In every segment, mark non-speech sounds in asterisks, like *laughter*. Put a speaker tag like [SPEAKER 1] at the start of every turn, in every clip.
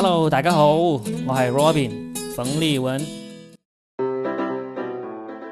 [SPEAKER 1] Hello，大家好，我系 Robin 冯立文，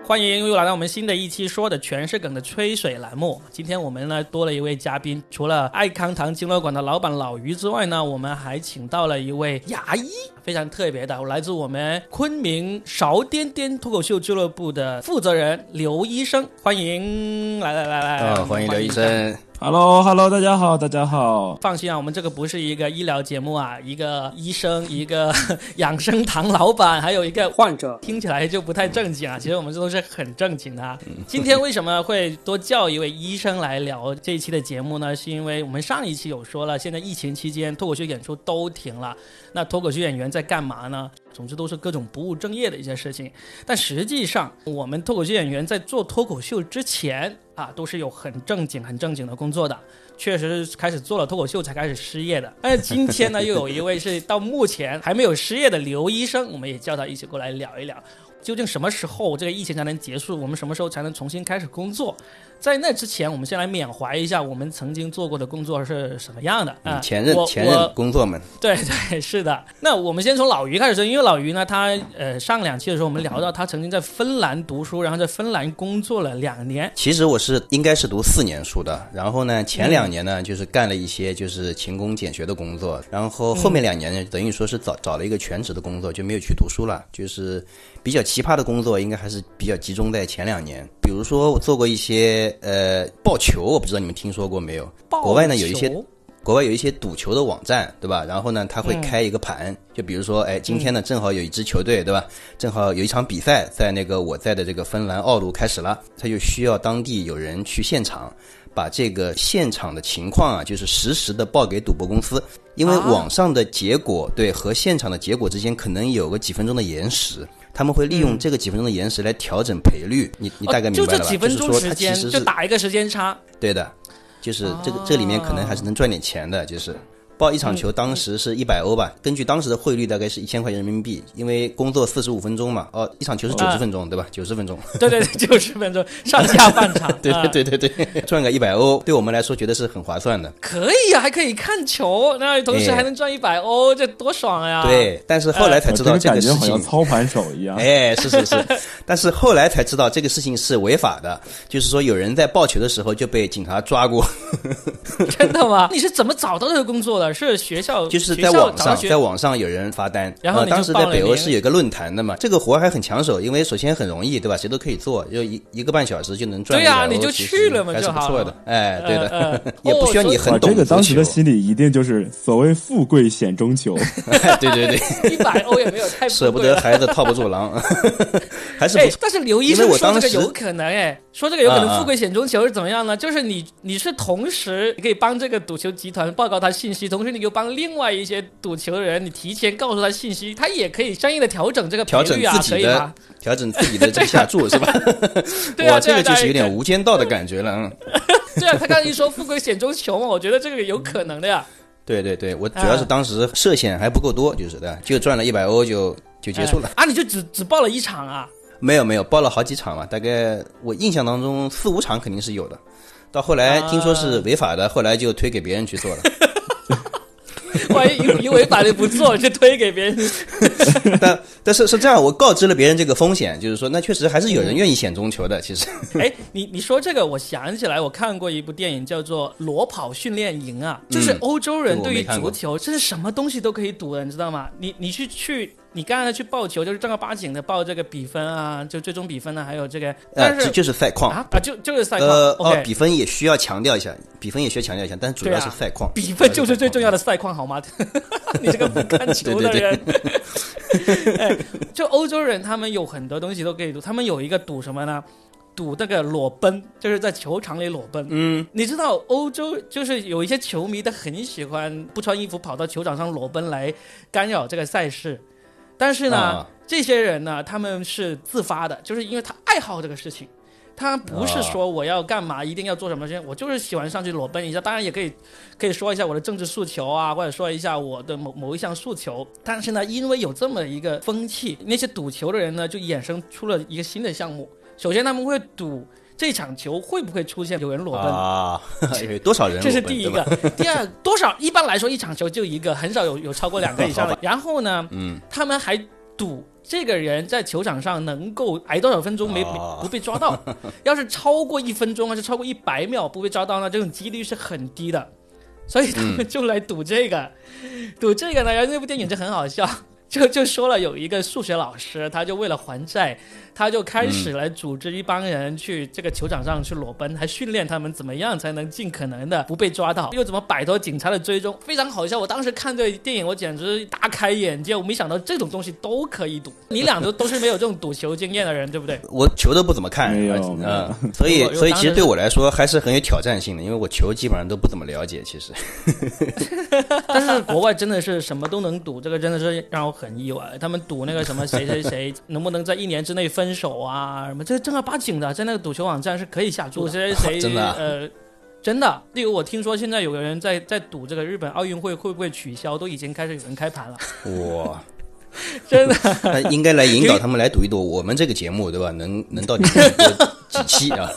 [SPEAKER 1] 欢迎又来到我们新的一期说的全是梗的吹水栏目。今天我们呢多了一位嘉宾，除了爱康堂经乐馆的老板老于之外呢，我们还请到了一位牙医，非常特别的，来自我们昆明勺颠颠脱口秀俱乐部的负责人刘医生，欢迎，来来来来，
[SPEAKER 2] 啊，欢迎刘医生。
[SPEAKER 3] Hello，Hello，大家好，大家好。
[SPEAKER 1] 放心啊，我们这个不是一个医疗节目啊，一个医生，一个养生堂老板，还有一个
[SPEAKER 4] 患者，
[SPEAKER 1] 听起来就不太正经啊。其实我们这都是很正经的啊。今天为什么会多叫一位医生来聊这一期的节目呢？是因为我们上一期有说了，现在疫情期间脱口秀演出都停了，那脱口秀演员在干嘛呢？总之都是各种不务正业的一些事情。但实际上，我们脱口秀演员在做脱口秀之前啊，都是有很正经、很正经的工作的。确实是开始做了脱口秀才开始失业的。但是今天呢，*laughs* 又有一位是到目前还没有失业的刘医生，我们也叫他一起过来聊一聊，究竟什么时候这个疫情才能结束？我们什么时候才能重新开始工作？在那之前，我们先来缅怀一下我们曾经做过的工作是什么样的啊？
[SPEAKER 2] 前任前任工作们，
[SPEAKER 1] 对对 *laughs* 是的。那我们先从老于开始说，因为老于呢，他呃上两期的时候我们聊到他曾经在芬兰读书，然后在芬兰工作了两年。
[SPEAKER 2] 其实我是应该是读四年书的，然后呢，前两年呢就是干了一些就是勤工俭学的工作，然后后面两年呢等于说是找找了一个全职的工作，就没有去读书了。就是比较奇葩的工作，应该还是比较集中在前两年。比如说我做过一些呃报球，我不知道你们听说过没有？国外呢有一些国外有一些赌球的网站，对吧？然后呢，他会开一个盘，就比如说，哎，今天呢正好有一支球队，对吧？正好有一场比赛在那个我在的这个芬兰奥卢开始了，他就需要当地有人去现场，把这个现场的情况啊，就是实时的报给赌博公司，因为
[SPEAKER 1] 啊
[SPEAKER 2] 网上的结果对和现场的结果之间可能有个几分钟的延时。他们会利用这个几分钟的延时来调整赔率，你你大概明白了
[SPEAKER 1] 就这几分钟
[SPEAKER 2] 就是说
[SPEAKER 1] 时间，
[SPEAKER 2] 它其实
[SPEAKER 1] 就是打一个时间差。
[SPEAKER 2] 对的，就是这个、这里面可能还是能赚点钱的，就是。报一场球当时是一百欧吧，根据当时的汇率大概是一千块钱人民币，因为工作四十五分钟嘛，哦，一场球是九十分钟，对吧？九十分钟，
[SPEAKER 1] 对对对，*laughs* 九十分钟上下半场。
[SPEAKER 2] 对
[SPEAKER 1] 啊
[SPEAKER 2] 对对对对，赚个一百欧，对我们来说觉得是很划算的。
[SPEAKER 1] 可以啊，还可以看球，那同时
[SPEAKER 2] 哎
[SPEAKER 1] 还能赚一百欧，这多爽呀！，
[SPEAKER 2] 对，但是后来才知道这个事
[SPEAKER 3] 感觉好像，操盘手一样。
[SPEAKER 2] 哎，是是是，但是后来才知道这个事情是违法的，就是说有人在报球的时候就被警察抓过，*laughs*
[SPEAKER 1] 真的吗？*laughs* 你是怎么找到这个工作的？是学校
[SPEAKER 2] 就是在网上，在网上有人发单，
[SPEAKER 1] 然后
[SPEAKER 2] 呃当时在北欧是有一个论坛的嘛，这个活还很抢手，因为首先很容易，对吧？谁都可以做，就一一个半小时就能赚100欧。
[SPEAKER 1] 对呀你就
[SPEAKER 2] 其
[SPEAKER 1] 去
[SPEAKER 2] 实还是
[SPEAKER 1] 了嘛就好了
[SPEAKER 2] 不错的，哎，对的，
[SPEAKER 1] 呃呃 *laughs*
[SPEAKER 2] 也不需要你很懂
[SPEAKER 3] 这个当时的心理一定就是所谓富贵险中求。
[SPEAKER 2] 对对对，
[SPEAKER 1] 一百欧也没有太
[SPEAKER 2] 舍不得孩子套不住狼，还是不
[SPEAKER 1] 哎
[SPEAKER 2] 错。，
[SPEAKER 1] 但是刘医生说
[SPEAKER 2] 为我当
[SPEAKER 1] 这个有可能哎，说这个有可能富贵险中求是怎么样呢？就是你你是同时你可以帮这个赌球集团报告他信息，同时你又帮另外一些赌球的人，你提前告诉他信息，他也可以相应的调整这个赔
[SPEAKER 2] 调整
[SPEAKER 1] 率啊，
[SPEAKER 2] 自己的
[SPEAKER 1] 可以吗？
[SPEAKER 2] 调整自己的这个下注是吧？*laughs* *laughs*
[SPEAKER 1] 对啊，
[SPEAKER 2] 这个就是有点无间道的感觉了，嗯。*laughs*
[SPEAKER 1] 对啊，他刚才一说富贵险中求嘛，我觉得这个有可能的呀。
[SPEAKER 2] 对对对，我主要是当时涉险还不够多，就是的，就赚了一百欧就就结束了。
[SPEAKER 1] 哎啊！你就只只报了一场啊？
[SPEAKER 2] 没有没有，报了好几场嘛，大概我印象当中四五场肯定是有的。到后来听说是违法的，后来就推给别人去做了。*laughs*
[SPEAKER 1] 万一以以违法的不做，就推给别人。*laughs*
[SPEAKER 2] 但但是是这样，我告知了别人这个风险，就是说那确实还是有人愿意险中球的。其实，
[SPEAKER 1] 哎，你你说这个，我想起来，我看过一部电影叫做《裸跑训练营》啊，就是
[SPEAKER 2] 嗯
[SPEAKER 1] 欧洲人对于足球，这是什么东西都可以赌的，你知道吗？你你去去，你刚才去报球，就是正儿八经的报这个比分啊，就最终比分啊，还有这个，
[SPEAKER 2] 呃，
[SPEAKER 1] 但是
[SPEAKER 2] 这就是赛况。
[SPEAKER 1] 啊啊，就就是赛况、
[SPEAKER 2] 呃比分也需要强调一下，比分也需要强调一下，但主要是赛况。
[SPEAKER 1] 比分就是最重要。
[SPEAKER 2] 的
[SPEAKER 1] 赛况，好吗？*laughs* 你这个不看球的人，*laughs* *laughs* 哎，就欧洲人，他们有很多东西都可以赌，他们有一个赌什么呢？赌那个裸奔，就是在球场里裸奔。
[SPEAKER 2] 嗯，
[SPEAKER 1] 你知道欧洲就是有一些球迷，他很喜欢不穿衣服跑到球场上裸奔来干扰这个赛事，但是呢，
[SPEAKER 2] 啊
[SPEAKER 1] 这些人呢，他们是自发的，就是因为他爱好这个事情。他不是说我要干嘛，一定要做什么事情，我就是喜欢上去裸奔一下。当然也可以，可以说一下我的政治诉求啊，或者说一下我的某某一项诉求。但是呢，因为有这么一个风气，那些赌球的人呢，就衍生出了一个新的项目。首先他们会赌这场球会不会出现有人裸奔？
[SPEAKER 2] 啊，*laughs* 多少人？
[SPEAKER 1] 这是第一个。*laughs* 第二，多少？一般来说，一场球就一个，很少有有超过两个以上的。*laughs* 然后呢，嗯，他们还赌这个人在球场上能够挨多少分钟没不被抓到。*laughs* 要是超过一分钟，还是超过一百秒不被抓到呢？这种几率是很低的。所以他们就来赌这个，赌这个呢。然后那部电影就很好笑。就就说了，有一个数学老师，他就为了还债，他就开始来组织一帮人去这个球场上去裸奔，还训练他们怎么样才能尽可能的不被抓到，又怎么摆脱警察的追踪，非常好笑。我当时看这电影，我简直大开眼界，我没想到这种东西都可以赌。*laughs* 你俩都都是没有这种赌球经验的人，对不对？
[SPEAKER 2] 我球都不怎么看，*laughs*
[SPEAKER 3] 嗯，
[SPEAKER 2] 所以所以其实对我来说还是很有挑战性的，因为我球基本上都不怎么了解，其实。*laughs*
[SPEAKER 1] 但是国外真的是什么都能赌，这个真的是让我。很意外，他们赌那个什么谁谁谁能不能在一年之内分手啊？什么这正儿八经的，在那个赌球网站是可以下注谁谁谁 *laughs*
[SPEAKER 2] 真的
[SPEAKER 1] 呃真的。例如我听说现在有个人在在赌这个日本奥运会会不会取消，都已经开始有人开盘了。
[SPEAKER 2] 哇，
[SPEAKER 1] 真的，
[SPEAKER 2] 他应该来引导他们来赌一赌我们这个节目对吧？能能到底几期啊？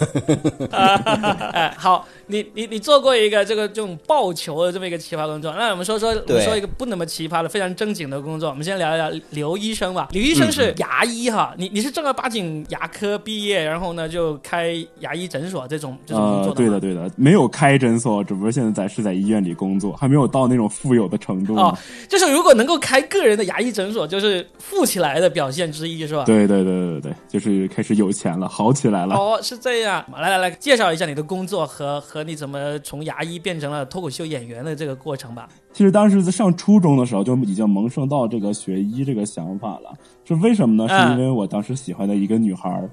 [SPEAKER 1] 哎，好。你你你做过一个这个这种抱球的这么一个奇葩工作，那我们说说我们说一个不那么奇葩的非常正经的工作。我们先聊一聊刘医生吧。刘医生是牙医哈，你你是正儿八经牙科毕业，然后呢就开牙医诊所这种这种工作的。
[SPEAKER 3] 对的对的，没有开诊所，只不过现在在是在医院里工作，还没有到那种富有的程度。
[SPEAKER 1] 哦，就是如果能够开个人的牙医诊所，就是富起来的表现之一，是吧？
[SPEAKER 3] 对对对对对，就是开始有钱了，好起来了。
[SPEAKER 1] 哦，是这样。来来来，介绍一下你的工作和和。你怎么从牙医变成了脱口秀演员的这个过程吧？
[SPEAKER 3] 其实当时在上初中的时候就已经萌生到这个学医这个想法了。是为什么呢？是因为我当时喜欢的一个女孩儿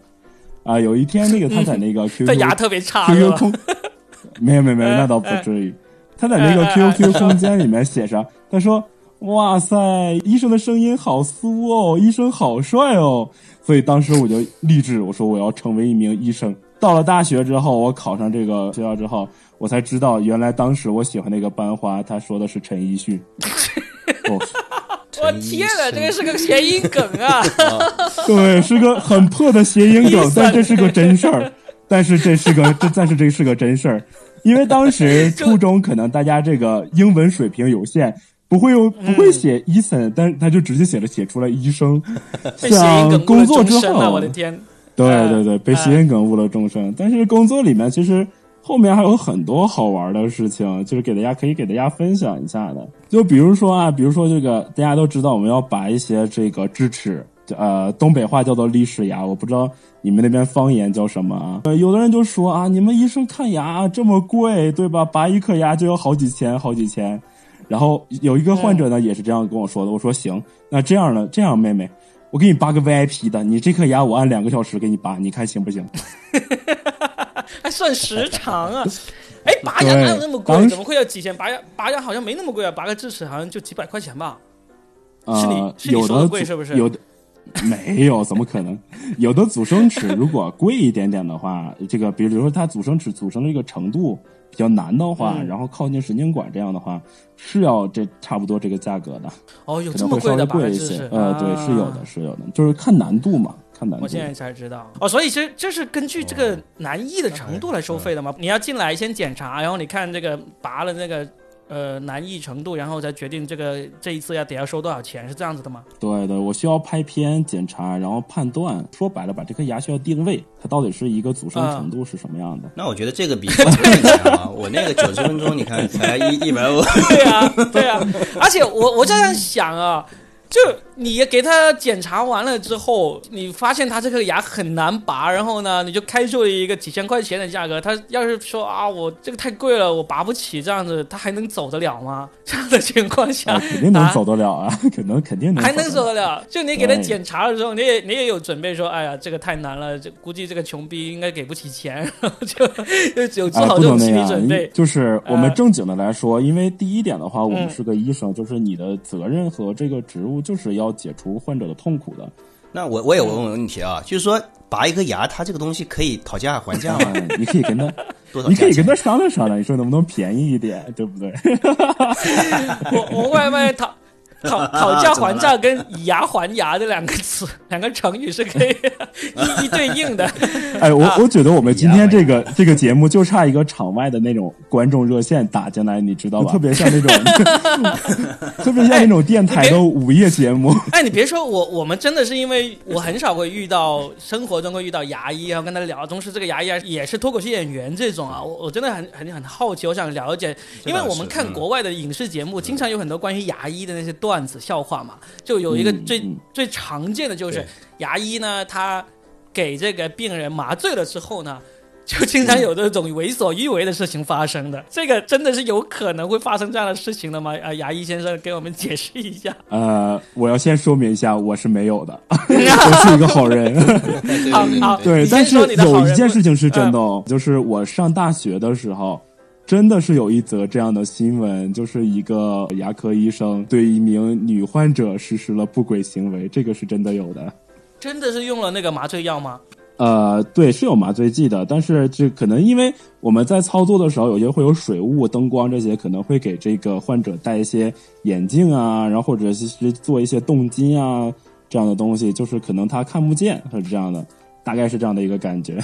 [SPEAKER 3] 啊，有一天那个她在那个 *laughs* QQ
[SPEAKER 1] 牙特别差
[SPEAKER 3] ，QQ 空 *laughs* 没有没有没有，那倒不至于。她在那个 QQ 空间里面写上，她说：“哇塞，医生的声音好酥哦，医生好帅哦。”所以当时我就立志，我说我要成为一名医生。到了大学之后，我考上这个学校之后，我才知道原来当时我喜欢那个班花，他说的是陈奕迅。*laughs* *laughs*
[SPEAKER 1] 我天哪，这个是个谐音梗啊！*laughs*
[SPEAKER 3] 对，是个很破的谐音梗，但这是个真事儿。但是这是个，这但是这是个真事儿，因为当时初中可能大家这个英文水平有限，不会用不会写医生，但他就直接写了写出了医生。像工作之后，
[SPEAKER 1] 我的天。
[SPEAKER 3] 对对对，被谐音梗误了终生。但是工作里面其实后面还有很多好玩的事情，就是给大家可以给大家分享一下的。就比如说啊，比如说这个大家都知道，我们要拔一些这个智齿，呃，东北话叫做历史牙，我不知道你们那边方言叫什么啊？呃，有的人就说啊，你们医生看牙这么贵，对吧？拔一颗牙就要好几千，好几千。然后有一个患者呢，也是这样跟我说的。我说行，那这样呢，这样妹妹。我给你拔个 VIP 的，你这颗牙我按两个小时给你拔，你看行不行？*laughs*
[SPEAKER 1] 还算时长啊？*laughs* 哎，拔牙哪有那么贵？怎么会要几千？拔牙拔牙好像没那么贵啊，拔个智齿好像就几百块钱吧？是你是你说的贵是不是？
[SPEAKER 3] 有的没有？怎么可能？*laughs* 有的阻生齿如果贵一点点的话，这个比如说它阻生齿阻生的这个程度。比较难的话，然后靠近神经管这样的话，是要这差不多这个价格的。
[SPEAKER 1] 哦，有
[SPEAKER 3] 这么贵的
[SPEAKER 1] 贵
[SPEAKER 3] 一些。呃，对，是有的，是有的，就是看难度嘛，看难度。
[SPEAKER 1] 我现在才知道。哦，所以这这是根据这个难易的程度来收费的吗？你要进来先检查，然后你看这个拔了那个。呃，难易程度，然后再决定这个这一次要得要收多少钱，是这样子的吗？
[SPEAKER 3] 对的，我需要拍片检查，然后判断，说白了，把这颗牙需要定位，它到底是一个阻生程度是什么样的。
[SPEAKER 2] 那我觉得这个比我强，我那个九十分钟，你看才一 *laughs* 一百五。
[SPEAKER 1] 对啊，对啊，而且我我这样想啊。就你给他检查完了之后，你发现他这个牙很难拔，然后呢，你就开出了一个几千块钱的价格。他要是说啊，我这个太贵了，我拔不起，这样子他还能走得了吗？*laughs* 这样的情况下，
[SPEAKER 3] 肯定能走得了啊，可 *laughs* 能肯定能
[SPEAKER 1] 还能
[SPEAKER 3] 走
[SPEAKER 1] 得了。就你给他检查的时候，你也你也有准备说，哎呀，这个太难了，这估计这个穷逼应该给不起钱，*laughs* 就就有做好这种心理准备。
[SPEAKER 3] 就是我们正经的来说，因为第一点的话，我们是个医生，就是你的责任和这个职务。就是要解除患者的痛苦的。
[SPEAKER 2] 那我我也问问问题啊，就是说拔一颗牙，它这个东西可以讨价还价吗？*laughs*
[SPEAKER 3] 你可以跟他 *laughs*
[SPEAKER 2] 多少？
[SPEAKER 3] 你可以跟他商量商量，你说能不能便宜一点，对不对？*laughs*
[SPEAKER 1] 我我会不会 *laughs* 讨？讨讨价还价跟以牙还牙这两个词，两个成语是可以 *laughs* 一一对应的。*laughs*
[SPEAKER 3] 哎，我
[SPEAKER 1] 啊
[SPEAKER 3] 我觉得我们今天这个这个节目就差一个场外的那种观众热线打进来，你知道吧？特别像那种，特别像那种电台的午夜节目。
[SPEAKER 1] 哎，你别说我，我们真的是因为我很少会遇到生活中会遇到牙医，然后跟他聊，同时这个牙医啊也是脱口秀演员这种啊，我我真的很很很好奇，我想了解，因为我们看国外的影视节目，经常有很多关于牙医的那些段子笑话嘛，就有一个最、
[SPEAKER 3] 嗯
[SPEAKER 1] 最常见的就是牙医呢，他给这个病人麻醉了之后呢。就经常有这种为所欲为的事情发生的，这个真的是有可能会发生这样的事情的吗？啊，牙医先生给我们解释一下。*laughs*
[SPEAKER 3] 呃，我要先说明一下，我是没有的，*laughs* 我是一个好人。*laughs*
[SPEAKER 2] 对
[SPEAKER 1] 好好
[SPEAKER 3] 对，但是有一件事情是真的哦，就是我上大学的时候，真的是有一则这样的新闻，就是一个牙科医生对一名女患者实施了不轨行为，这个是真的有的。
[SPEAKER 1] 真的是用了那个麻醉药吗？
[SPEAKER 3] 呃，对，是有麻醉剂的，但是这可能因为我们在操作的时候，有些会有水雾、灯光这些，可能会给这个患者戴一些眼镜啊，然后或者是做一些动筋啊这样的东西，就是可能他看不见，是这样的，大概是这样的一个感觉。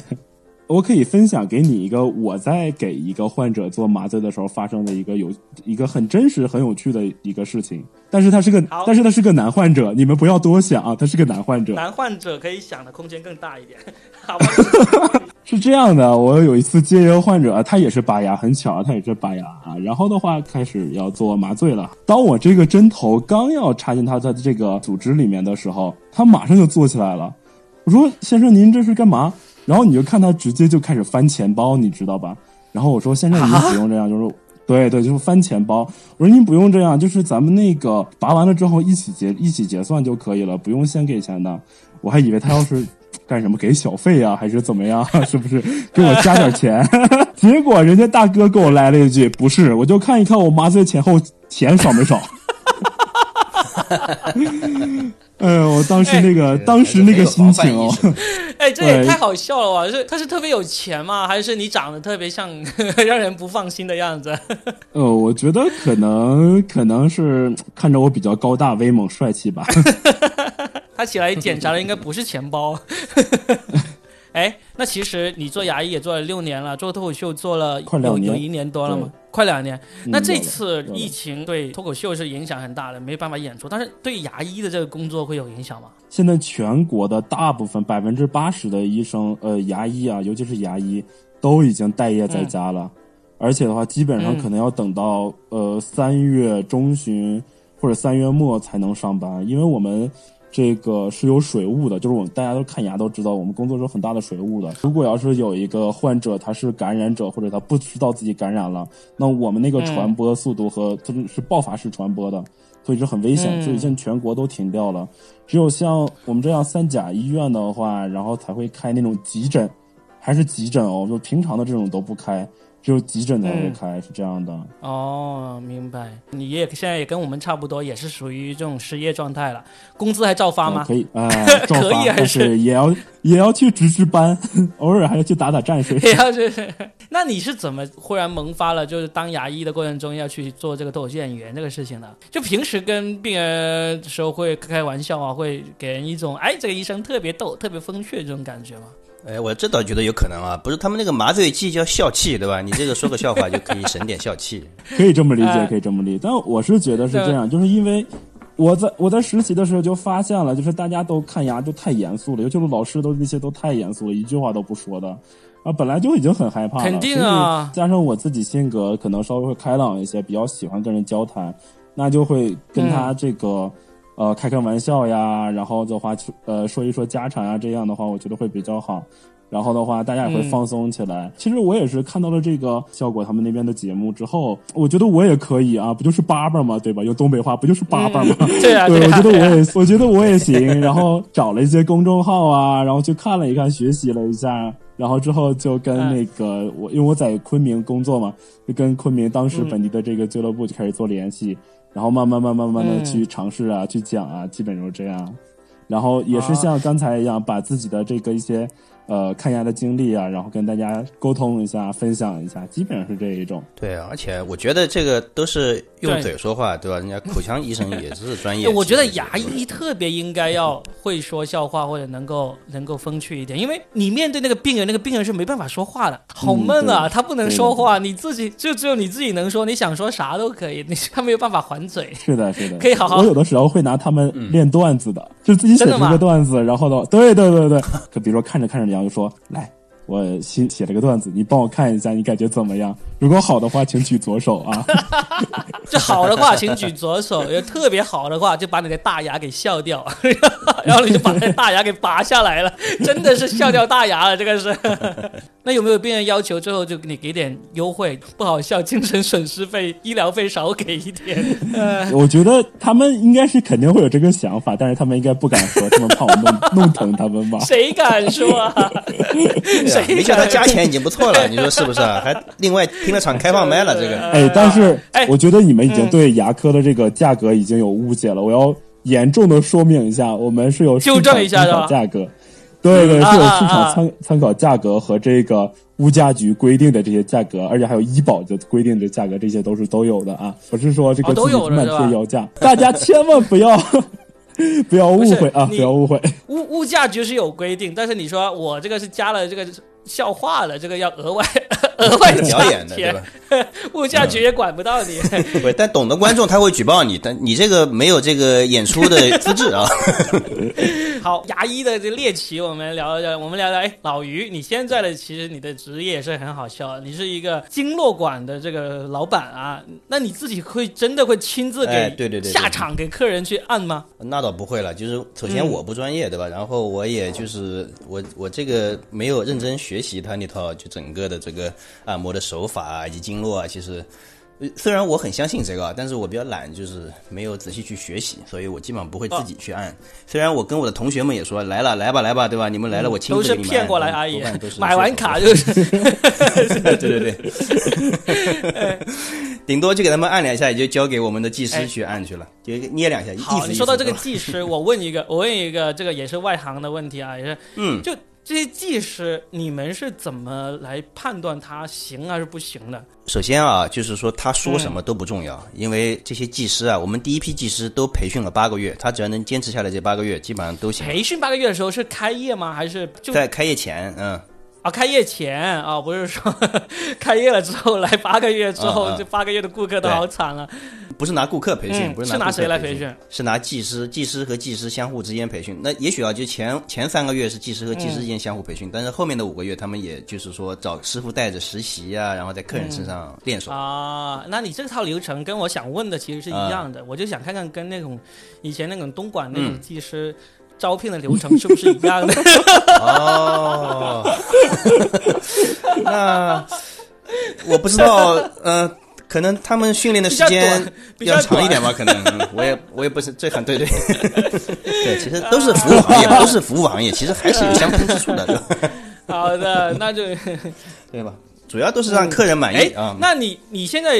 [SPEAKER 3] 我可以分享给你一个我在给一个患者做麻醉的时候发生的一个有一个很真实、很有趣的一个事情，但是他是个但是他是个男患者，你们不要多想啊，他是个男患者。
[SPEAKER 1] 男患者可以想的空间更大一点，好吧？*laughs*
[SPEAKER 3] 是这样的，我有一次接一个患者，他也是拔牙，很巧，他也是拔牙啊。然后的话，开始要做麻醉了。当我这个针头刚要插进他的这个组织里面的时候，他马上就坐起来了。我说：“先生，您这是干嘛？”然后你就看他直接就开始翻钱包，你知道吧？然后我说：“现在，您不用这样，就是对对，就是翻钱包。”我说：“您不用这样，就是咱们那个拔完了之后一起结一起结算就可以了，不用先给钱的。”我还以为他要是干什么给小费啊，还是怎么样？*laughs* 是不是给我加点钱？结果人家大哥给我来了一句：“不是，我就看一看我麻醉前后钱少没少。”哎呦，我当时那个，当时那个心情哦，
[SPEAKER 1] 哎，这也太好笑了吧！是他是特别有钱吗？还是你长得特别像 *laughs* 让人不放心的样子？*laughs*
[SPEAKER 3] 呃，我觉得可能可能是看着我比较高大威猛帅气吧。*laughs*
[SPEAKER 1] 他起来检查的应该不是钱包。哎，那其实你做牙医也做了六年了，做脱口秀做了
[SPEAKER 3] 快两年
[SPEAKER 1] 有有一年多了吗？快两年。那这次疫情对脱口秀是影响很大的，没办法演出，但是对牙医的这个工作会有影响吗？
[SPEAKER 3] 现在全国的大部分百分之八十的医生，呃，牙医啊，尤其是牙医，都已经待业在家了，而且的话，基本上
[SPEAKER 1] 嗯
[SPEAKER 3] 可能要等到、呃三月中旬或者三月末才能上班，因为我们。这个是有水雾的，就是我们大家都看牙都知道，我们工作是有很大的水雾的。如果要是有一个患者他是感染者，或者他不知道自己感染了，那我们那个传播速度和它是爆发式传播的，所以是很危险。
[SPEAKER 1] 嗯
[SPEAKER 3] 所以现在全国都停掉了。只有像我们这样三甲医院的话，然后才会开那种急诊，还是急诊哦，就平常的这种都不开，只有急诊才会
[SPEAKER 1] 嗯
[SPEAKER 3] 开，是这样的。
[SPEAKER 1] 哦，明白。你也现在也跟我们差不多，也是属于这种失业状态了，工资还照发吗？
[SPEAKER 3] 呃可以，哎、*laughs* 照
[SPEAKER 1] 可以，
[SPEAKER 3] 但
[SPEAKER 1] 还是
[SPEAKER 3] 是也要 *laughs* 也要去值值班，*laughs* 偶尔还要去打打战水。
[SPEAKER 1] 也要去，那你是怎么忽然萌发了，就是当牙医的过程中要去做这个脱口秀演员这个事情呢？就平时跟病人的时候会开开玩笑啊，会给人一种哎，这个医生特别逗、特别风趣这种感觉吗？
[SPEAKER 2] 哎，我这倒觉得有可能啊，不是他们那个麻醉剂叫笑气，对吧？你这个说个笑话就可以省点笑气。*laughs*
[SPEAKER 3] 可以这么理解
[SPEAKER 1] 哎，
[SPEAKER 3] 可以这么理解。但我是觉得是这样，就是因为我在我在实习的时候就发现了，就是大家都看牙就太严肃了，尤其是老师都那些都太严肃了，一句话都不说的。啊，本来就已经很害怕了，
[SPEAKER 1] 肯定啊
[SPEAKER 3] 加上我自己性格可能稍微会开朗一些，比较喜欢跟人交谈，那就会跟他这个、呃开开玩笑呀，然后的话呃说一说家常啊，这样的话我觉得会比较好。然后的话，大家也会
[SPEAKER 1] 嗯
[SPEAKER 3] 放松起来。其实我也是看到了这个效果他们那边的节目之后，我觉得我也可以啊，不就是叭叭嘛？对吧？用东北话不就是叭叭吗？
[SPEAKER 1] 对啊，
[SPEAKER 3] 对，
[SPEAKER 1] 啊，
[SPEAKER 3] 我觉得我也，*laughs* 我觉得我也行。然后找了一些公众号啊，然后去看了一看，学习了一下，然后之后就跟
[SPEAKER 1] 嗯
[SPEAKER 3] 那个我，因为我在昆明工作嘛，就跟昆明当时
[SPEAKER 1] 嗯
[SPEAKER 3] 本地的这个俱乐部就开始做联系，然后慢慢慢慢慢慢的
[SPEAKER 1] 嗯
[SPEAKER 3] 去尝试啊，去讲啊，基本就是这样。然后也是
[SPEAKER 1] 啊
[SPEAKER 3] 像刚才一样，把自己的这个一些呃看牙的经历啊，然后跟大家沟通一下，分享一下，基本上是这一种。
[SPEAKER 2] 对，而且我觉得这个都是用嘴说话，对吧？人家口腔医生也是专业。*laughs*
[SPEAKER 1] 我觉得牙医特别应该要会说笑话，或者能够能够风趣一点，因为你面对那个病人，那个病人是没办法说话的，好闷啊，
[SPEAKER 3] 嗯
[SPEAKER 1] 他不能说话，你自己就只有你自己能说，你想说啥都可以，你他没有办法还嘴。
[SPEAKER 3] 是的，是的，
[SPEAKER 1] 可以好好
[SPEAKER 3] 我有的时候会拿他们练段子的，就自己写出一个段子，然后呢，对对对对，就比如说看着看着，李阳就说来。我新写了个段子，你帮我看一下，你感觉怎么样？如果好的话，请举左手啊。*laughs*
[SPEAKER 1] 就好的话，请举左手；有特别好的话，就把你的大牙给笑掉，*laughs* 然后你就把那大牙给拔下来了，*laughs* 真的是笑掉大牙了，这个是。那有没有病人要求最后就你给点优惠？不好笑，精神损失费、医疗费少给一点？呃，
[SPEAKER 3] 我觉得他们应该是肯定会有这个想法，但是他们应该不敢说，他们怕我弄弄疼他们吧。
[SPEAKER 1] 谁敢说啊？
[SPEAKER 2] 对啊
[SPEAKER 1] 谁
[SPEAKER 2] 没叫他加钱 *laughs* 已经不错了，你说是不是啊？还另外拼了场开放麦了，这个
[SPEAKER 3] 哎，但是
[SPEAKER 1] 哎
[SPEAKER 3] 我觉得你们已经对牙科的这个价格已经有误解了，我要严重的说明一下，我们是有市
[SPEAKER 1] 纠
[SPEAKER 3] 场参
[SPEAKER 1] 正一下是吧
[SPEAKER 3] 考价格，对对，
[SPEAKER 1] 嗯
[SPEAKER 3] 是有市场参参考价格和这个物价局规定的这些价格，而且还有医保的规定的价格，这些都是都有的啊。不是说这个自己漫
[SPEAKER 1] 有的是吧
[SPEAKER 3] 贴要价，大家千万不要 *laughs* 不要误会啊，不要误会。
[SPEAKER 1] 物物价局是有规定，但是你说我这个是加了这个笑话了，这个要额外 *laughs* 额外
[SPEAKER 2] 表
[SPEAKER 1] 加
[SPEAKER 2] 演的，对吧？，*laughs*
[SPEAKER 1] 物价局也管不到你。
[SPEAKER 2] 不，但懂的观众他会举报你，但你这个没有这个演出的资质啊。*laughs*
[SPEAKER 1] 好，牙医的这猎奇，我们聊聊，我们聊聊。哎，老于，你现在的其实你的职业也是很好笑，你是一个经络馆的这个老板啊，那你自己会真的会亲自给
[SPEAKER 2] 哎对对对对
[SPEAKER 1] 下场给客人去按吗？
[SPEAKER 2] 那倒不会了，就是首先
[SPEAKER 1] 嗯
[SPEAKER 2] 我不专业，对吧？然后我也就是我我这个没有认真学习他那套就整个的这个按摩的手法啊以及经络啊，其实。呃虽然我很相信这个啊，但是我比较懒，就是没有仔细去学习，所以我基本上不会自己去按。虽然我跟我的同学们也说来了，来吧，来吧，对吧？你们来了，我亲
[SPEAKER 1] 都是
[SPEAKER 2] 自给你们按
[SPEAKER 1] 骗过来而已
[SPEAKER 2] 多半都是，
[SPEAKER 1] 买完卡就是。
[SPEAKER 2] 对 *laughs* 对对，*laughs* 顶多就给他们按两下，也就交给我们的技师去按去了，就捏两下。意
[SPEAKER 1] 好，
[SPEAKER 2] 思
[SPEAKER 1] 你说到这个技师，我问一个，我问一个，这个也是外行的问题啊，也是，
[SPEAKER 2] 嗯，
[SPEAKER 1] 就这些技师，你们是怎么来判断他行还是不行的？
[SPEAKER 2] 首先啊，就是说他说什么
[SPEAKER 1] 嗯
[SPEAKER 2] 都不重要，因为这些技师啊，我们第一批技师都培训了八个月，他只要能坚持下来这八个月，基本上都行。
[SPEAKER 1] 培训八个月的时候是开业吗？还是就
[SPEAKER 2] 在开业前，嗯，
[SPEAKER 1] 啊开业前啊？不是说开业了之后来八个月之后，这八个月的顾客都好惨了。
[SPEAKER 2] 不是拿顾客培训，
[SPEAKER 1] 嗯
[SPEAKER 2] 不拿
[SPEAKER 1] 是拿谁来
[SPEAKER 2] 培
[SPEAKER 1] 培训？
[SPEAKER 2] 是拿技师，技师和技师相互之间培训。那也许啊，就前前三个月是技师和技师之间相互培训，但是后面的五个月，他们也就是说找师傅带着实习啊，然后在客人身上练手。
[SPEAKER 1] 啊，那你这套流程跟我想问的其实是一样的，我就想看看跟那种以前那种东莞那种
[SPEAKER 2] 嗯
[SPEAKER 1] 技师招聘的流程是不是一样的？*laughs*
[SPEAKER 2] 哦，那我不知道，*laughs* 呃，可能他们训练的时间
[SPEAKER 1] 比较
[SPEAKER 2] 长一点吧，可能嗯我也我也不是这很对对 *laughs* 对，其实都是服务行业，都是服务行业，其实还是有相通之处的，对吧？
[SPEAKER 1] 好的，那就
[SPEAKER 2] 对吧？主要都是让客人满
[SPEAKER 1] 哎
[SPEAKER 2] 意啊。
[SPEAKER 1] 那你你现在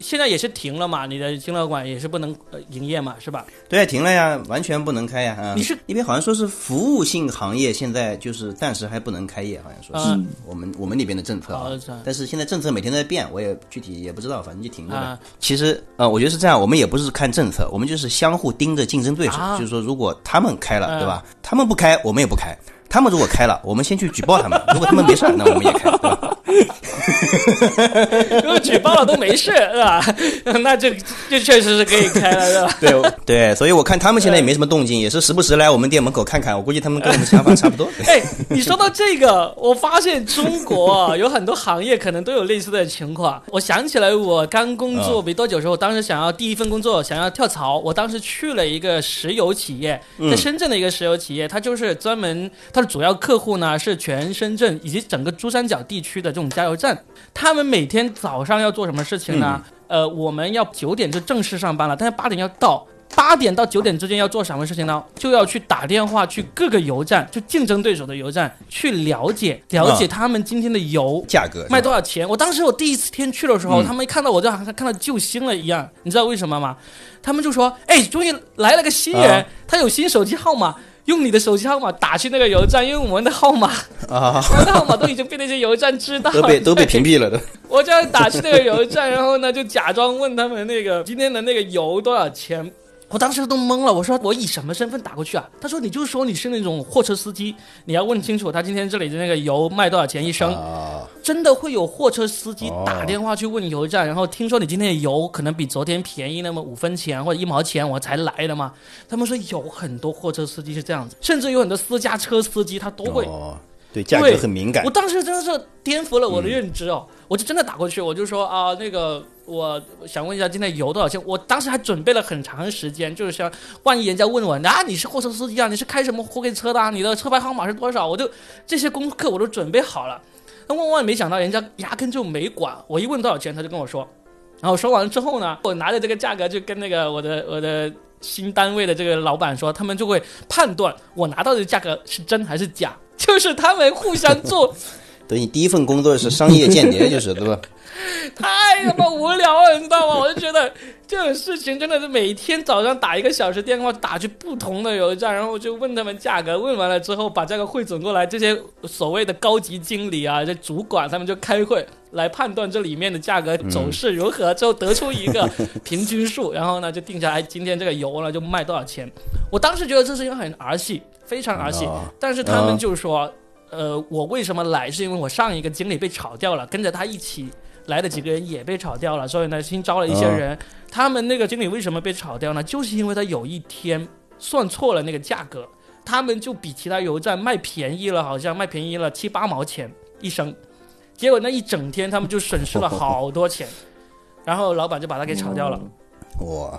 [SPEAKER 1] 现在也是停了嘛？你的经络馆也是不能呃营业嘛，是吧？
[SPEAKER 2] 对，停了呀，完全不能开呀。啊，
[SPEAKER 1] 你是
[SPEAKER 2] 那边好像说是服务性行业，现在就是暂时还不能开业，好像说是、
[SPEAKER 1] 嗯
[SPEAKER 2] 我们我们那边的政策。但是现在政策每天都在变，我也具体也不知道，反正就停着呗。
[SPEAKER 1] 啊
[SPEAKER 2] 其实呃，我觉得是这样，我们也不是看政策，我们就是相互盯着竞争对手，
[SPEAKER 1] 啊
[SPEAKER 2] 就是说如果他们开了，
[SPEAKER 1] 嗯
[SPEAKER 2] 对吧？他们不开，我们也不开。他们如果开了，我们先去举报他们；如果他们没事，那我们也开，对吧？*laughs*
[SPEAKER 1] 如果举报了都没事，是吧？*laughs* 那这这确实是可以开了，是吧？*laughs*
[SPEAKER 2] 对对，所以我看他们现在也没什么动静，也是时不时来我们店门口看看。我估计他们跟我们想法差不多。
[SPEAKER 1] 哎，你说到这个，我发现中国啊有很多行业可能都有类似的情况。我想起来，我刚工作
[SPEAKER 2] 嗯
[SPEAKER 1] 没多久的时候，我当时想要第一份工作，想要跳槽，我当时去了一个石油企业，
[SPEAKER 2] 嗯
[SPEAKER 1] 在深圳的一个石油企业，它就是专门它的主要客户呢是全深圳以及整个珠三角地区的这种加油站。他们每天早上要做什么事情呢？呃，我们要九点就正式上班了，但是八点要到。八点到九点之间要做什么事情呢？就要去打电话去各个油站，就竞争对手的油站去了解了解
[SPEAKER 2] 啊
[SPEAKER 1] 他们今天的油
[SPEAKER 2] 价格
[SPEAKER 1] 卖多少钱。我当时我第一次天去的时候，
[SPEAKER 2] 嗯
[SPEAKER 1] 他们一看到我就好像看到救星了一样，你知道为什么吗？他们就说：“哎，终于来了个新人，
[SPEAKER 2] 啊
[SPEAKER 1] 他有新手机号码。”用你的手机号码打去那个邮站，因为我们的号码，
[SPEAKER 2] 啊，
[SPEAKER 1] 我们的号码都已经被那些邮站知道了，
[SPEAKER 2] 都被都被 *laughs* 屏蔽了都。
[SPEAKER 1] 我就要打去那个邮站，然后呢，就假装问他们那个今天的那个油多少钱。我当时都懵了，我说我以什么身份打过去啊？他说你就说你是那种货车司机，你要问清楚他今天这里的那个油卖多少钱一升。
[SPEAKER 2] 啊，
[SPEAKER 1] 真的会有货车司机
[SPEAKER 2] 哦
[SPEAKER 1] 打电话去问油站，然后听说你今天的油可能比昨天便宜那么五分钱或者一毛钱，我才来的嘛。他们说有很多货车司机是这样子，甚至有很多私家车司机他都会
[SPEAKER 2] 哦，对价格很敏感
[SPEAKER 1] 我。当时真的是颠覆了我
[SPEAKER 2] 嗯
[SPEAKER 1] 的认知哦，我就真的打过去，我就说啊，那个我想问一下今天油多少钱？我当时还准备了很长时间，就是想万一人家问我啊，你是货车司机啊，你是开什么货柜车的啊？你的车牌号码是多少？我就这些功课我都准备好了。那万万没想到，人家压根就没管我，一问多少钱，他就跟我说。然后说完之后呢，我拿着这个价格就跟那个我的我的新单位的这个老板说，他们就会判断我拿到的价格是真还是假，*laughs* 就是他们互相做
[SPEAKER 2] 等你第一份工作是商业间谍，就是对吧？*laughs*
[SPEAKER 1] 太他妈无聊了，你知道吗？我就觉得这种事情真的是每天早上打一个小时电话，打去不同的油站，然后就问他们价格，问完了之后把价格汇总过来，这些所谓的高级经理啊，这主管他们就开会来判断这里面的价格走势如何，最后得出一个 *laughs* 平均数，然后呢就定下来今天这个油呢就卖多少钱。我当时觉得这是一个很儿戏，非常儿戏，
[SPEAKER 2] 哦
[SPEAKER 1] 但是他们就说。呃，我为什么来？是因为我上一个经理被炒掉了，跟着他一起来的几个人也被炒掉了，所以呢，新招了一些人。他们那个经理为什么被炒掉呢？就是因为他有一天算错了那个价格，他们就比其他油站卖便宜了，好像卖便宜了七八毛钱一升，结果那一整天他们就损失了好多钱，然后老板就把他给炒掉了。
[SPEAKER 2] 哇，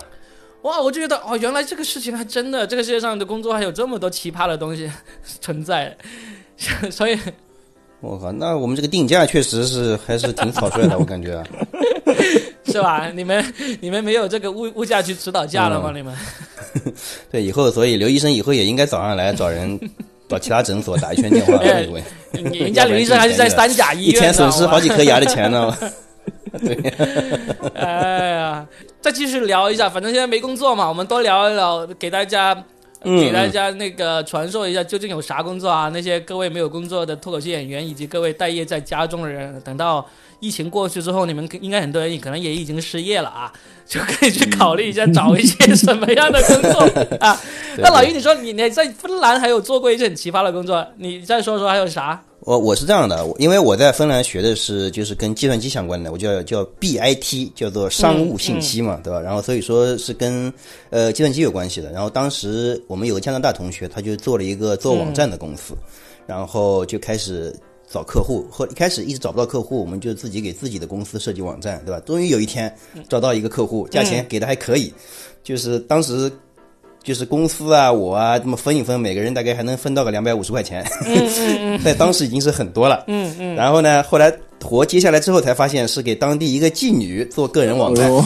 [SPEAKER 1] 哇，我就觉得哦，原来这个事情还真的，这个世界上的工作还有这么多奇葩的东西存在，*laughs* 所以
[SPEAKER 2] 我靠，那我们这个定价确实是还是挺草率的，我感觉啊。*laughs*
[SPEAKER 1] 是吧？你们你们没有这个物物价局指导价了吗？你们 *laughs*
[SPEAKER 2] 对，以后所以刘医生以后也应该早上来找人，找其他诊所打一圈电话
[SPEAKER 1] 哎
[SPEAKER 2] 问一问，
[SPEAKER 1] 人家刘医生还是在三甲医院，
[SPEAKER 2] 一天损失好几颗牙的钱呢。
[SPEAKER 1] 对。哎呀，再继续聊一下，反正现在没工作嘛，我们多聊一聊，给大家。
[SPEAKER 2] 嗯
[SPEAKER 1] 给大家那个传授一下究竟有啥工作啊？那些各位没有工作的脱口秀演员，以及各位待业在家中的人，等到疫情过去之后，你们应该很多人可能也已经失业了啊，*laughs* 就可以去考虑一下找一些什么样的工作啊。那老于，你说你你在芬兰还有做过一些很奇葩的工作，你再说说还有啥？
[SPEAKER 2] 我我是这样的，因为我在芬兰学的是就是跟计算机相关的，我叫叫 BIT，叫做商务信息嘛，对吧？然后所以说是跟呃计算机有关系的。然后当时我们有个加拿大同学，他就做了一个做网站的公司，然后就开始找客户，或一开始一直找不到客户，我们就自己给自己的公司设计网站，对吧？终于有一天找到一个客户，价钱给的还可以，就是当时。就是公司啊，我啊，这么分一分，每个人大概还能分到个两百五十块钱，*laughs* 在当时已经是很多了。嗯嗯。然后呢，后来活接下来之后才发现是给当地一个妓女做个人网站。*laughs*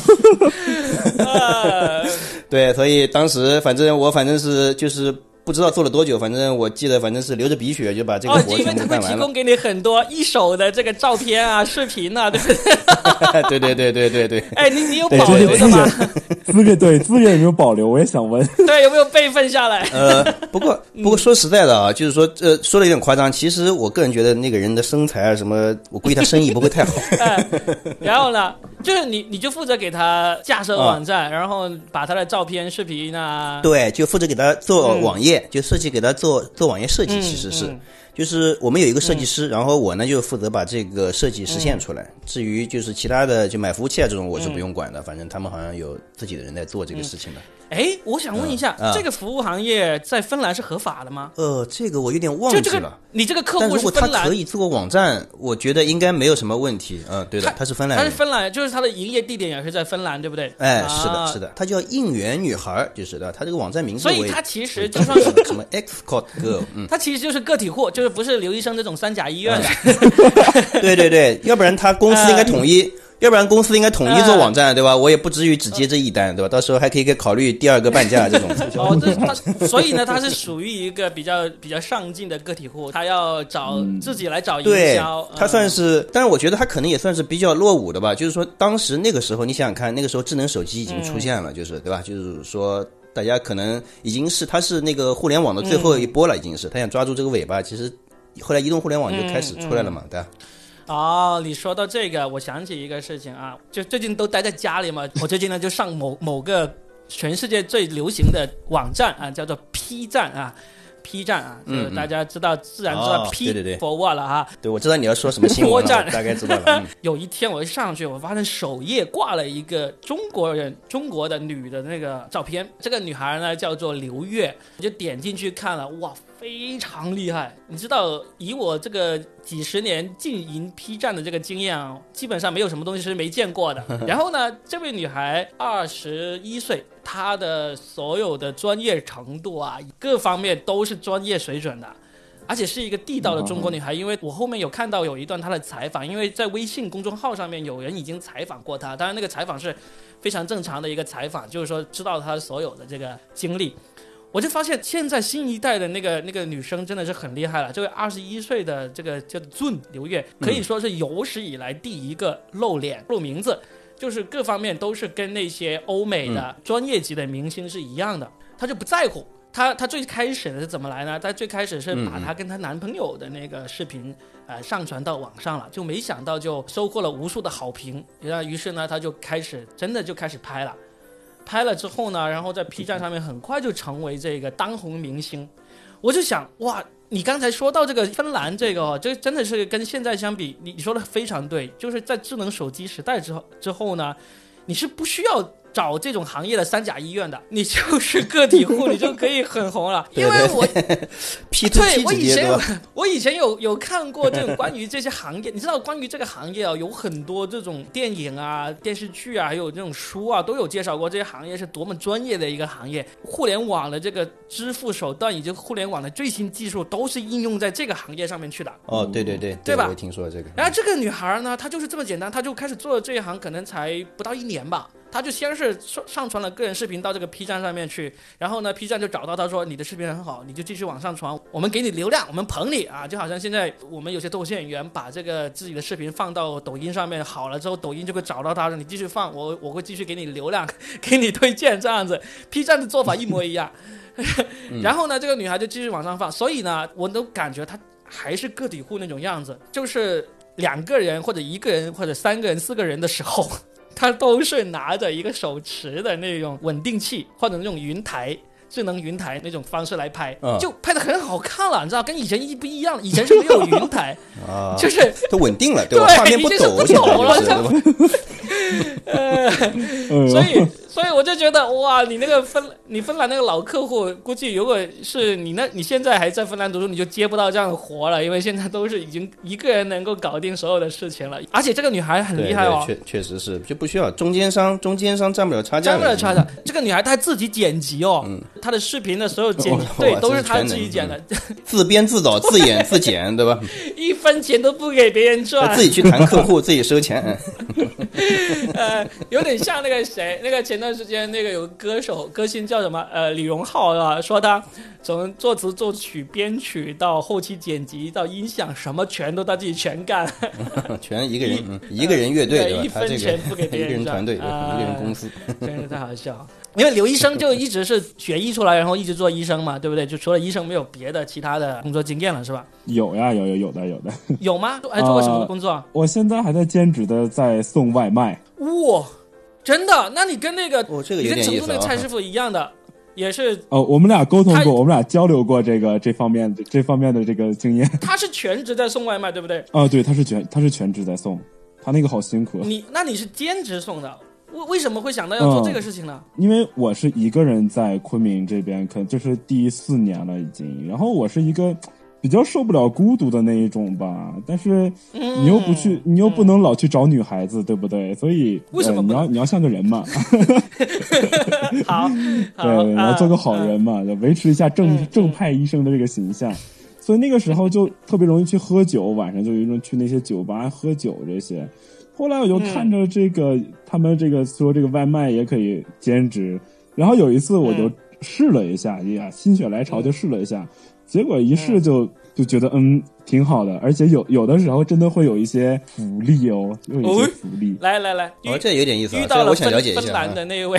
[SPEAKER 2] *laughs* 对，所以当时反正我反正是就是不知道做了多久，反正我记得反正是流着鼻血就把这个
[SPEAKER 1] 哦，
[SPEAKER 2] 活全
[SPEAKER 1] 因为他会
[SPEAKER 2] 部干完了。
[SPEAKER 1] 提供给你很多一手的这个照片啊、视频啊，对不对？*laughs*
[SPEAKER 2] 对对对对对对。
[SPEAKER 1] 哎，你你有，保留的吗？
[SPEAKER 3] 源 *laughs* 资源对资源有没有保留？我也想问。*laughs*
[SPEAKER 1] 对，有没有备份下来？
[SPEAKER 2] 呃，不过不过说实在的啊，就是说呃说的有点夸张，其实我个人觉得那个人的身材啊什么，我估计他生意不会太好。
[SPEAKER 1] 哎，然后呢，就是你你就负责给他架设网站，然后把他的照片、视频啊，
[SPEAKER 2] 对，就负责给他做网页，就设计给他做做网页设计，
[SPEAKER 1] 嗯
[SPEAKER 2] 其实是。
[SPEAKER 1] 嗯
[SPEAKER 2] 就是我们有一个设计师，然后我呢就负责把这个设计实现出来。至于就是其他的，就买服务器啊这种，我是不用管的，反正他们好像有自己的人在做这个事情的。
[SPEAKER 1] 哎，我想问一下，这个服务行业在芬兰是合法的吗？
[SPEAKER 2] 呃，这个我有点忘
[SPEAKER 1] 就这个
[SPEAKER 2] 记了。，
[SPEAKER 1] 你这个客户
[SPEAKER 2] 但如果他
[SPEAKER 1] 是芬兰
[SPEAKER 2] 可，以做网站，我觉得应该没有什么问题。嗯，对的，他是芬兰人。
[SPEAKER 1] 他是芬兰，就是他的营业地点也是在芬兰，对不对？
[SPEAKER 2] 哎，是的，
[SPEAKER 1] 啊
[SPEAKER 2] 是的，他叫应援女孩，就是的，他这个网站名字
[SPEAKER 1] 所以他其实就算是 *laughs*
[SPEAKER 2] 什么 Xcode Girl，嗯，
[SPEAKER 1] 他其实就是个体户，就是不是刘医生这种三甲医院的。*laughs*
[SPEAKER 2] 对对对，要不然他公司应该统一，要不然公司应该统一做网站，对吧？我也不至于只接这一单，对吧？到时候还可以给考虑第二个半价这种。
[SPEAKER 1] 哦，这他，所以呢，他是属于一个比较比较上进的个体户，他要找、自己来找营
[SPEAKER 2] 对
[SPEAKER 1] 销。，
[SPEAKER 2] 他算
[SPEAKER 1] 是
[SPEAKER 2] 是，但是我觉得他可能也算是比较落伍的吧。就是说，当时那个时候，你想想看，那个时候智能手机已经出现了，就是对吧？就是说，大家可能已经是他是那个互联网的最后一波了，已经是他想抓住这个尾巴。其实后来移动互联网就开始出来了嘛，对吧？
[SPEAKER 1] 哦，你说到这个，我想起一个事情啊，就最近都待在家里嘛，我最近呢就上某某个全世界最流行的网站啊，叫做 P 站啊。P 站啊，就是大家知道，自然知道 P for what 了哈。
[SPEAKER 2] 对，我知道你要说什么新闻站，大概知道了。*laughs*
[SPEAKER 1] 有一天我一上去，我发现首页挂了一个中国人、中国的女的那个照片。这个女孩呢叫做刘月，我就点进去看了，哇，非常厉害。你知道，以我这个几十年经营 P 站的这个经验啊，基本上没有什么东西是没见过的。*laughs* 然后呢，这位女孩二十一岁。她的所有的专业程度啊，各方面都是专业水准的，而且是一个地道的中国女孩。因为我后面有看到有一段她的采访，因为在微信公众号上面有人已经采访过她，当然那个采访是非常正常的一个采访，就是说知道她所有的这个经历。我就发现现在新一代的那个那个女生真的是很厉害了。这位二十一岁的这个叫俊刘月，可以说是有史以来第一个露脸露名字。就是各方面都是跟那些欧美的专业级的明星是一样的，她就不在乎。她她最开始是怎么来呢？她最开始是把她跟她男朋友的那个视频，呃，上传到网上了，就没想到就收获了无数的好评。然后于是呢，她就开始真的就开始拍了，拍了之后呢，然后在 P 站上面很快就成为这个当红明星。我就想，哇。你刚才说到这个芬兰这个哦，这真的是跟现在相比，你你说的非常对，就是在智能手机时代之后之后呢，你是不需要。找这种行业的三甲医院的，你就是个体户，你就可以很红了。*laughs* 因为我，
[SPEAKER 2] 对，*laughs* *laughs*
[SPEAKER 1] 我以前有，我以前有有看过这种关于这些行业，你知道关于这个行业啊，有很多这种电影啊、电视剧啊，还有这种书啊，都有介绍过这些行业是多么专业的一个行业。互联网的这个支付手段以及互联网的最新技术都是应用在这个行业上面去的。
[SPEAKER 2] 哦，对对对，
[SPEAKER 1] 对吧？
[SPEAKER 2] 我听说这个。
[SPEAKER 1] 然后这个女孩呢，她就是这么简单，她就开始做这一行，可能才不到一年吧。他就先是上上传了个人视频到这个 P 站上面去，然后呢，P 站就找到他说你的视频很好，你就继续往上传，我们给你流量，我们捧你啊，就好像现在我们有些脱口秀演员把这个自己的视频放到抖音上面好了之后，抖音就会找到他说你继续放，我我会继续给你流量，*laughs* 给你推荐这样子，P 站的做法一模一样。*laughs* 然后呢，这个女孩就继续往上放，所以呢，我都感觉她还是个体户那种样子，就是两个人或者一个人或者三个人四个人的时候。他都是拿着一个手持的那种稳定器或者那种云台、智能云台那种方式来拍，就拍的很好看了，你知道，跟以前一不一样，以前是没有云台，*laughs* 就是
[SPEAKER 2] 它稳定了，对
[SPEAKER 1] 吧？
[SPEAKER 2] 画面不抖
[SPEAKER 1] 了，*laughs* *laughs*
[SPEAKER 2] 呃，
[SPEAKER 1] 所以。所以我就觉得哇，你那个芬你芬兰那个老客户，估计如果是你那你现在还在芬兰读书，你就接不到这样的活了，因为现在都是已经一个人能够搞定所有的事情了。*laughs* 而且这个女孩很厉害哦，
[SPEAKER 2] 确确实是就不需要中间商，中间商占不了差价，
[SPEAKER 1] 占不了差价。这个女孩她自己剪辑哦，她的视频的所有剪辑对 *laughs* 都是她自己剪的，
[SPEAKER 2] 自编自导自演自剪，对吧？
[SPEAKER 1] 一分钱都不给别人赚，
[SPEAKER 2] 自己去谈客户，自己收钱。*laughs*
[SPEAKER 1] 呃，有点像那个谁，那个前。段时间那个有个歌手歌星叫什么？呃，李荣浩啊，说他从作词作曲编曲到后期剪辑到音响什么全都他自己全干，*laughs*
[SPEAKER 2] 全一个人，一个人乐队，*laughs*
[SPEAKER 1] 一分钱不给别
[SPEAKER 2] 人，一个人团队，一个人公司，
[SPEAKER 1] 真是太好笑。因为刘医生就一直是学医出来，然后一直做医生嘛，对不对？就除了医生没有别的其他的工作经验了，是吧？
[SPEAKER 3] 有呀，有有有的有的。
[SPEAKER 1] 有吗？还做过什么工作？
[SPEAKER 3] 我现在还在兼职的在送外卖。
[SPEAKER 1] 哇！真的？那你跟那个，
[SPEAKER 2] 哦，这个
[SPEAKER 1] 你跟成都那个蔡师傅一样的，也是
[SPEAKER 3] 哦。我们俩沟通过，我们俩交流过这个这方面的这方面的这个经验。
[SPEAKER 1] 他是全职在送外卖，对不对？
[SPEAKER 3] 啊，对，他是全他是全职在送，他那个好辛苦。
[SPEAKER 1] 你那你是兼职送的，为为什么会想到要做这个事情呢？
[SPEAKER 3] 因为我是一个人在昆明这边，可就是第四年了已经。然后我是一个。比较受不了孤独的那一种吧，但是你又不去，你又不能老去找女孩子，对不对？所以
[SPEAKER 1] 为什么
[SPEAKER 3] 你要你要像个人嘛？*laughs* *laughs*
[SPEAKER 1] 好，
[SPEAKER 3] 对，你要做个好人嘛，要维持一下正正派医生的这个形象。所以那个时候就特别容易去喝酒，晚上就有一种去那些酒吧喝酒这些。后来我就看着这个他们这个说这个外卖也可以兼职，然后有一次我就试了一下，哎呀，心血来潮就试了一下。结果一试就就觉得嗯挺好的，而且有有的时候真的会有一些福利哦，有一些福利。
[SPEAKER 1] 来来来，
[SPEAKER 2] 哦，这有点意思啊，
[SPEAKER 1] 遇到了
[SPEAKER 2] 我想了解一
[SPEAKER 1] 芬
[SPEAKER 2] 下啊。
[SPEAKER 1] 兰的那一位，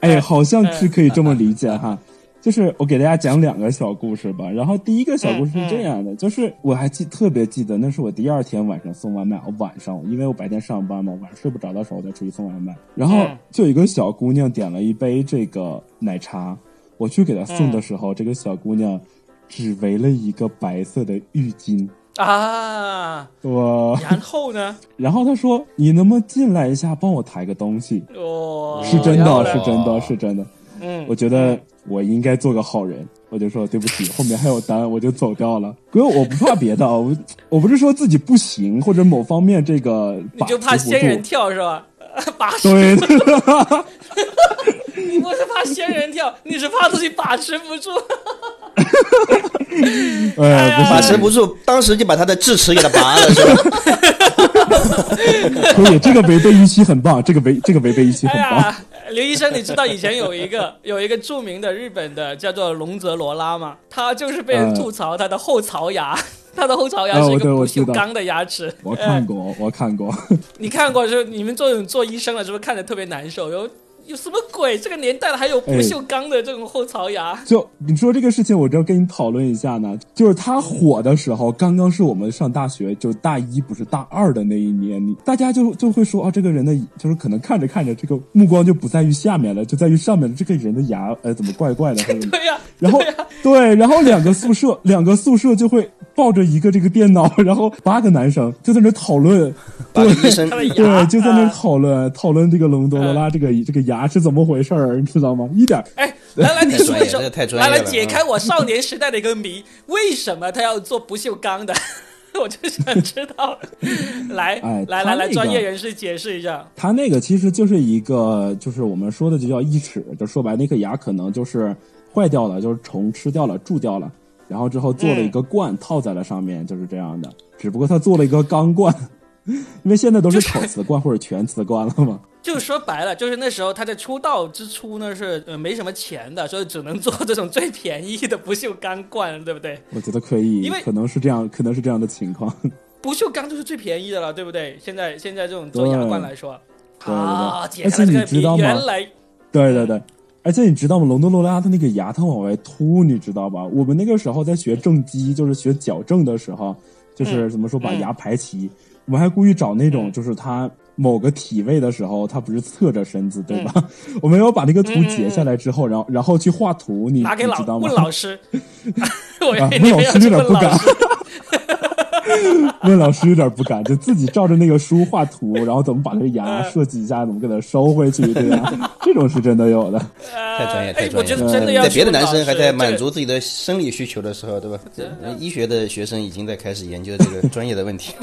[SPEAKER 3] 哎，好像是可以这么理解哈。就是我给大家讲两个小故事吧。然后第一个小故事是这样的，就是我还记特别记得，那是我第二天晚上送外卖，我晚上因为我白天上班嘛，晚上睡不着的时候我再出去送外卖。然后
[SPEAKER 1] 嗯
[SPEAKER 3] 就有一个小姑娘点了一杯这个奶茶，我去给她送的时候，这个小姑娘只围了一个白色的浴巾。
[SPEAKER 1] 啊，
[SPEAKER 3] 我，*laughs*
[SPEAKER 1] 然后呢？*laughs*
[SPEAKER 3] 然后她说：“你能不能进来一下，帮我抬个东西？”
[SPEAKER 1] 哦，
[SPEAKER 3] 是真的，是真的，是真的。
[SPEAKER 1] 嗯，
[SPEAKER 3] 我觉得我应该做个好人，我就说对不起，后面还有单，我就走掉了。因为我不怕别的，我我不是说自己不行或者某方面这个
[SPEAKER 1] 你就怕仙人。跳是吧？*laughs* 把持，
[SPEAKER 3] 对，*laughs*
[SPEAKER 1] 你不是怕仙人跳，你是怕自己把持不住。*laughs*
[SPEAKER 3] 哎，不
[SPEAKER 2] 把持不住，当时就把他的智齿给他拔了，是吧？*laughs*
[SPEAKER 3] 可以，这个违背预期很棒，这个违这个违背预期
[SPEAKER 1] 哎
[SPEAKER 3] 很棒。
[SPEAKER 1] 呀，刘医生，你知道以前有一个 *laughs* 有一个著名的日本的叫做龙泽罗拉吗？他就是被人吐槽他的后槽牙，*laughs* 他的后槽牙是一个不锈钢的牙齿。
[SPEAKER 3] 我看过，我看过。
[SPEAKER 1] 你看过就你们做做医生的，是不是看着特别难受？有有什么鬼？这个年代了还有不锈钢的这种后槽牙？
[SPEAKER 3] 就你说这个事情，我就要跟你讨论一下呢。就是他火的时候，刚刚是我们上大学，就大一不是大二的那一年，你大家就就会说啊，这个人的就是可能看着看着，这个目光就不在于下面了，就在于上面的这个人的牙，呃，怎么怪怪的？*laughs*
[SPEAKER 1] 对呀、
[SPEAKER 3] 然后
[SPEAKER 1] 对
[SPEAKER 3] 然后两个宿舍，两个宿舍就会抱着一个这个电脑，然后八个男生就在那讨论，
[SPEAKER 2] 把医生
[SPEAKER 1] 他的牙
[SPEAKER 3] 对，就在那
[SPEAKER 1] 啊
[SPEAKER 3] 讨论讨论这个隆多罗拉这个这个牙是怎么回事儿，你知道吗？一点
[SPEAKER 1] 哎，来来，你说一说，来来解开我少年时代的一个谜，为什么他要做不锈钢的？*laughs* 我就想知道。来，
[SPEAKER 3] 哎
[SPEAKER 1] 来来来，专业人士解释一下。
[SPEAKER 3] 他那个其实就是一个，就是我们说的就叫义齿，就说白，那颗牙可能就是坏掉了，就是虫吃掉了，蛀掉了，然后之后做了一个冠、套在了上面，就是这样的。只不过他做了一个钢冠，*laughs* 因为现在都是烤瓷冠或者全瓷冠了嘛。*laughs*
[SPEAKER 1] 就说白了，就是那时候他在出道之初呢是呃没什么钱的，所以只能做这种最便宜的不锈钢冠，对不对？
[SPEAKER 3] 我觉得可以
[SPEAKER 1] 因为，
[SPEAKER 3] 可能是这样，可能是这样的情况。*laughs*
[SPEAKER 1] 不锈钢就是最便宜的了，对不对？现在现在这种做牙冠来说，
[SPEAKER 3] 对对对
[SPEAKER 1] 啊，
[SPEAKER 3] 而且你知道吗
[SPEAKER 1] 原来
[SPEAKER 3] 对对对，而且你知道吗？隆多罗拉他那个牙它往外凸，你知道吧？我们那个时候在学正畸，就是学矫正的时候，就是怎么说把
[SPEAKER 1] 嗯
[SPEAKER 3] 牙排齐，我们还故意找那种
[SPEAKER 1] 嗯
[SPEAKER 3] 就是他某个体位的时候，他不是侧着身子，对吧？
[SPEAKER 1] 嗯 *laughs*
[SPEAKER 3] 我们要把那个图截下来之后，然后然后去画图，你
[SPEAKER 1] 拿给老
[SPEAKER 3] 你知道吗
[SPEAKER 1] 问？老师，*laughs* 我
[SPEAKER 3] 啊问老师有点不敢
[SPEAKER 1] 师。*laughs* *laughs*
[SPEAKER 3] 问老师有点不敢，就自己照着那个书画图，然后怎么把这个牙
[SPEAKER 1] 嗯
[SPEAKER 3] 设计一下，怎么给它收回去，对吧？这种是真的有的。
[SPEAKER 1] 太
[SPEAKER 2] 太专业，太专业了。
[SPEAKER 1] 觉得真的要
[SPEAKER 2] 在别的男生还在满足自己的生理需求的时候，对吧？医学的学生已经在开始研究这个专业的问题。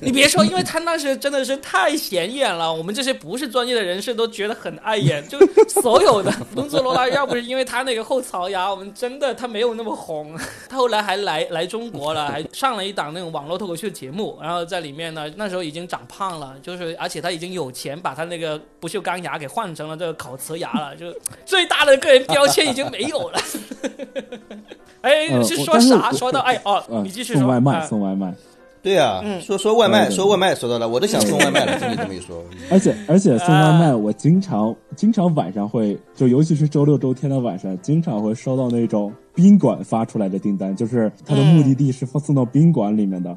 [SPEAKER 1] 你别说，因为他那时真的是太显眼了，我们这些不是专业的人士都觉得很碍眼。就所有的龙泽罗拉，要不是因为他那个后槽牙，我们真的他没有那么红。他后来还来来中国了，还上了一档那种网络脱口秀节目，然后在里面呢，那时候已经长胖了，就是而且他已经有钱把他那个不锈钢牙给换成了这个烤瓷牙了，就 *laughs* 最大的个人标签已经没有了。*laughs* 哎，
[SPEAKER 3] 你
[SPEAKER 1] 是说啥？说到哎哦，
[SPEAKER 3] 呃
[SPEAKER 1] 你继续说。
[SPEAKER 3] 送外卖，
[SPEAKER 1] 啊
[SPEAKER 3] 送外卖。
[SPEAKER 2] 对啊，
[SPEAKER 1] 嗯
[SPEAKER 2] 说说外卖，说外卖，说到了，我都想送外卖了。听你这么一说，*laughs*
[SPEAKER 3] 而且而且送外卖，
[SPEAKER 1] 啊
[SPEAKER 3] 我经常经常晚上会，就尤其是周六周天的晚上，经常会收到那种宾馆发出来的订单，就是它的目的地是放送到宾馆里面的。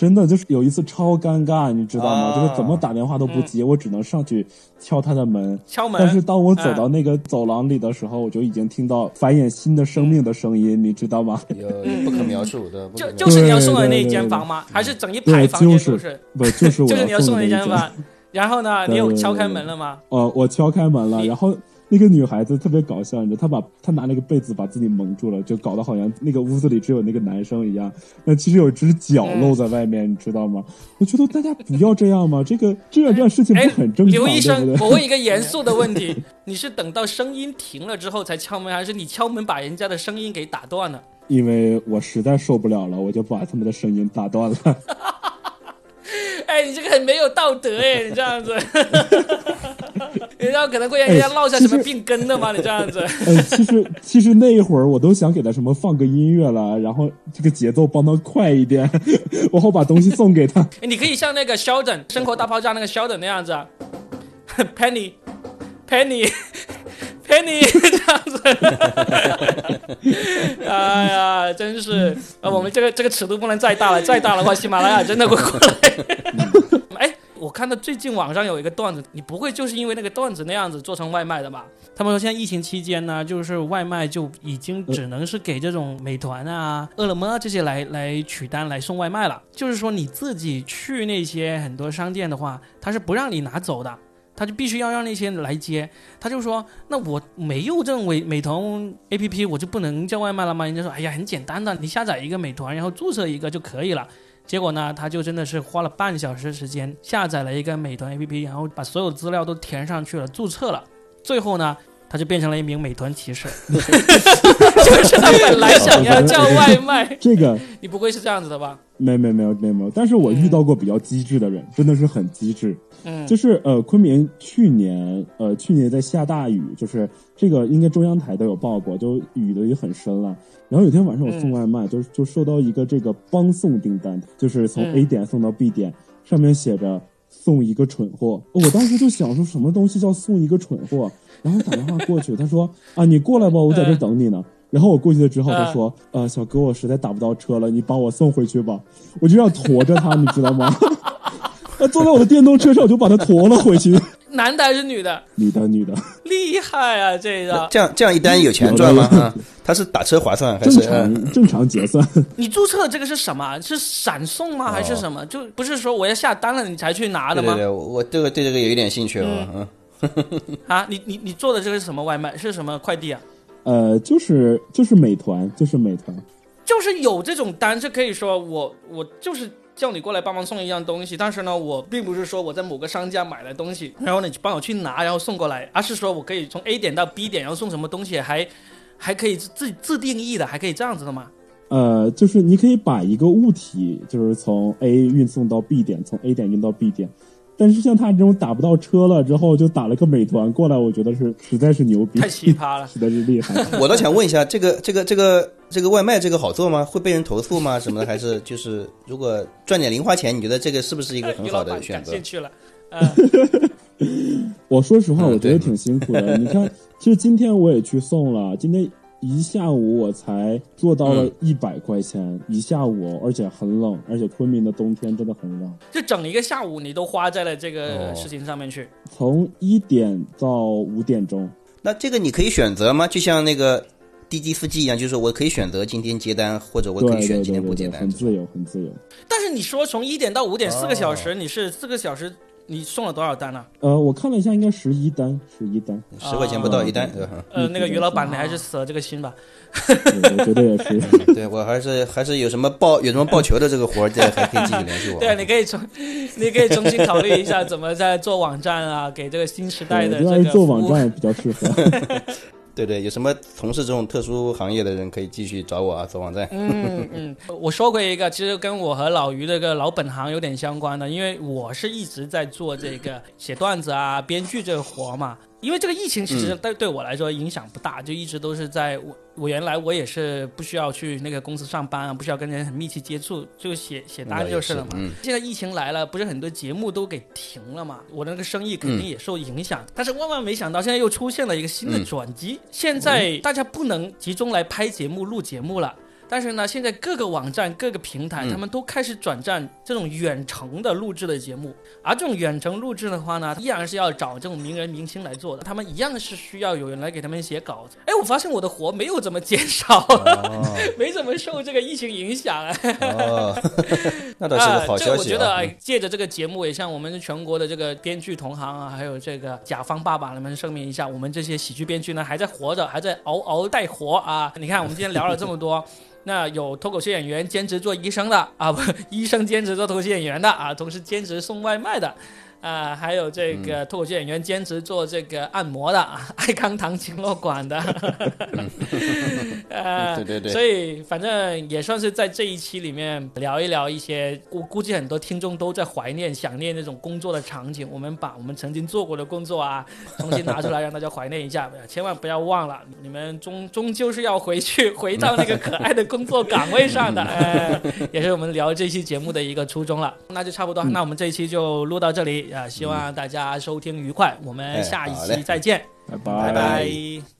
[SPEAKER 3] 真的就是有一次超尴尬，你知道吗？
[SPEAKER 2] 啊
[SPEAKER 3] 就是怎么打电话都不接，我只能上去敲他的门。
[SPEAKER 1] 敲门，
[SPEAKER 3] 但是当我走到那个走廊里的时候，我就已经听到繁衍新的生命的声音，你知道吗？
[SPEAKER 2] 有 *laughs* 不可描述的，
[SPEAKER 1] 就 *laughs* 就是你要送的那一间房吗？还是整一排房间？
[SPEAKER 3] 就是
[SPEAKER 1] 是不是？
[SPEAKER 3] 就是我 *laughs*
[SPEAKER 1] 就是你要送
[SPEAKER 3] 的那一间
[SPEAKER 1] 房。然后呢，你有敲开门了吗？
[SPEAKER 3] 哦，我敲开门了，然后那个女孩子特别搞笑，你知道，她把她拿那个被子把自己蒙住了，就搞得好像那个屋子里只有那个男生一样。那其实有一只脚
[SPEAKER 1] 嗯
[SPEAKER 3] 露在外面，你知道吗？我觉得大家不要这样嘛，这个这样这样事情
[SPEAKER 1] 哎
[SPEAKER 3] 不很正常，
[SPEAKER 1] 刘医生
[SPEAKER 3] 对，对？
[SPEAKER 1] 我问一个严 *laughs* 肃的问题：你是等到声音停了之后才敲门，还是你敲门把人家的声音给打断了？
[SPEAKER 3] 因为我实在受不了了，我就把他们的声音打断了。*laughs*
[SPEAKER 1] 哎，你这个很没有道德哎，你这样子，*laughs* 你要可能会让人家落下什么病根的吗？你这样子。
[SPEAKER 3] 呃，*laughs* 其实其实那一会儿我都想给他什么放个音乐了，然后这个节奏帮他快一点，*laughs* 然后把东西送给他。*laughs*
[SPEAKER 1] 你可以像那个 Sheldon《生活大爆炸》那个 Sheldon 那样子啊，Penny Penny Penny 这样子。哎呀，真是啊！我们这个这个尺度不能再大了，再大的话，喜马拉雅真的会过来。哎，我看到最近网上有一个段子，你不会就是因为那个段子那样子做成外卖的吧？他们说现在疫情期间呢，就是外卖就已经只能是给这种美团啊、饿了么这些来来取单来送外卖了。就是说你自己去那些很多商店的话，他是不让你拿走的。他就必须要让那些人来接，他就说：“那我没有这种美美团 A P P，我就不能叫外卖了吗？”人家说：“哎呀，很简单的，你下载一个美团，然后注册一个就可以了。”结果呢，他就真的是花了半小时时间下载了一个美团 A P P，然后把所有资料都填上去了，注册了，最后呢，他就变成了一名美团骑士，*laughs* 就是他本来想要叫外卖。
[SPEAKER 3] 这个
[SPEAKER 1] 你不会是这样子的吧？
[SPEAKER 3] 没没没有没有没有，但是我遇到过比较机智的人，真的是很机智。
[SPEAKER 1] 嗯，
[SPEAKER 3] 就是呃，昆明去年呃去年在下大雨，就是这个应该中央台都有报过，就雨的也很深了。然后有天晚上我送外卖，就就收到一个这个帮送订单，就是从 A 点送到 B 点，上面写着送一个蠢货。我当时就想说什么东西叫送一个蠢货，然后打电话过去，他说啊你过来吧，我在这等你呢。然后我过去了之后，他说呃小哥我实在打不到车了，你把我送回去吧。我就要驮着他，你知道吗？*laughs* 他坐在我的电动车上，我就把他驮了回去。*laughs*
[SPEAKER 1] 男的还是女的？*laughs*
[SPEAKER 3] 女的，女的。
[SPEAKER 1] 厉害啊，这个。
[SPEAKER 2] 这样这样一单有钱赚吗？啊，他是打车划算还
[SPEAKER 3] 正
[SPEAKER 2] 是？
[SPEAKER 3] 常正常结算。
[SPEAKER 1] 你注册这个是什么？是闪送吗？还是什么？就不是说我要下单了你才去拿的吗？
[SPEAKER 2] 对对对，我这个对这个有一点兴趣了。嗯。
[SPEAKER 1] 啊，你你你做的这个是什么外卖？是什么快递啊？
[SPEAKER 3] 呃，就是就是美团，就是美团，
[SPEAKER 1] 就是有这种单，就可以说我我就是叫你过来帮忙送一样东西，但是呢，我并不是说我在某个商家买了东西，然后你帮我去拿，然后送过来，而是说我可以从 A 点到 B 点，然后送什么东西，还还可以自自定义的，还可以这样子的吗？
[SPEAKER 3] 呃，就是你可以把一个物体，就是从 A 运送到 B 点，从 A 点运到 B 点。但是像他这种打不到车了之后，就打了个美团过来，我觉得是实在是牛逼，
[SPEAKER 1] 太奇葩了，*laughs*
[SPEAKER 3] 实在是厉害。*laughs*
[SPEAKER 2] 我倒想问一下，这个这个这个这个外卖这个好做吗？会被人投诉吗？什么的？还是就是如果赚点零花钱，你觉得这个是不是一个很好的选择？
[SPEAKER 1] 进去了。*laughs*
[SPEAKER 3] 我说实话，我觉得挺辛苦的。你看，其实今天我也去送了，今天。一下午我才做到了一百块钱，一下午，而且很冷，而且昆明的冬天真的很冷。
[SPEAKER 1] 就整一个下午，你都花在了这个事情上面去。
[SPEAKER 3] 从一点到五点钟。
[SPEAKER 2] 那这个你可以选择吗？就像那个滴滴司机一样，就是我可以选择今天接单，或者我可以选今天不接单，
[SPEAKER 3] 很自由，很自由。
[SPEAKER 1] 但是你说从一点到五点四个小时，你是四个小时。你送了多少单呢？
[SPEAKER 3] 呃，我看了一下，应该十一单，十一单，
[SPEAKER 2] 十块钱不到一单，对吧？
[SPEAKER 1] 呃，那个于老板，你还是死了这个心吧。
[SPEAKER 3] 我觉得也是。*laughs*
[SPEAKER 2] 对我还是还是有什么报有什么报球的这个活儿，这还可以继续联系我。*laughs*
[SPEAKER 1] 对，你可以重，你可以重新考虑一下，怎么在做网站啊，给这个新时代的这个
[SPEAKER 3] 做网站比较适合。*laughs*
[SPEAKER 2] 对对，有什么从事这种特殊行业的人可以继续找我啊，做网站。
[SPEAKER 1] 嗯嗯，*laughs* 我说过一个，其实跟我和老于这个老本行有点相关的，因为我是一直在做这个写段子啊、编剧这个活嘛。因为这个疫情其实对对我来说影响不大，就一直都是在我我原来我也是不需要去那个公司上班啊，不需要跟人很密切接触，就写写单就是了嘛。现在疫情来了，不是很多节目都给停了嘛，我的那个生意肯定也受影响。但是万万没想到，现在又出现了一个新的转机，现在大家不能集中来拍节目、录节目了。但是呢，现在各个网站、各个平台，他们都开始转战这种远程的录制的节目。而这种远程录制的话呢，依然是要找这种名人明星来做的，他们一样是需要有人来给他们写稿子。哎，我发现我的活没有怎么减少，*laughs* 没怎么受这个疫情影响。
[SPEAKER 2] 哦，那倒是个好消息。
[SPEAKER 1] 我觉得借着这个节目，也向我们全国的这个编剧同行啊，还有这个甲方爸爸们声明一下，我们这些喜剧编剧呢，还在活着，还在嗷嗷待活啊！你看，我们今天聊了这么多。那有脱口秀演员兼职做医生的啊，不，*laughs* 医生兼职做脱口秀演员的啊，同时兼职送外卖的，啊、还有这个脱口秀演员兼职做这个按摩的，啊 *laughs* 爱康堂经络馆的，*laughs* 呃，
[SPEAKER 2] 对对对
[SPEAKER 1] 所以反正也算是在这一期里面聊一聊一些，估估计很多听众都在怀念、想念那种工作的场景。我们把我们曾经做过的工作啊，重新拿出来让大家怀念一下，千万不要忘了，你们终终究是要回去，回到那个可爱的工作岗位上的。呃，也是我们聊这期节目的一个初衷了。那就差不多，那我们这一期就录到这里啊、希望大家收听愉快，我们
[SPEAKER 2] 哎
[SPEAKER 1] 下一期再见，
[SPEAKER 3] 拜
[SPEAKER 2] 拜。
[SPEAKER 1] 拜拜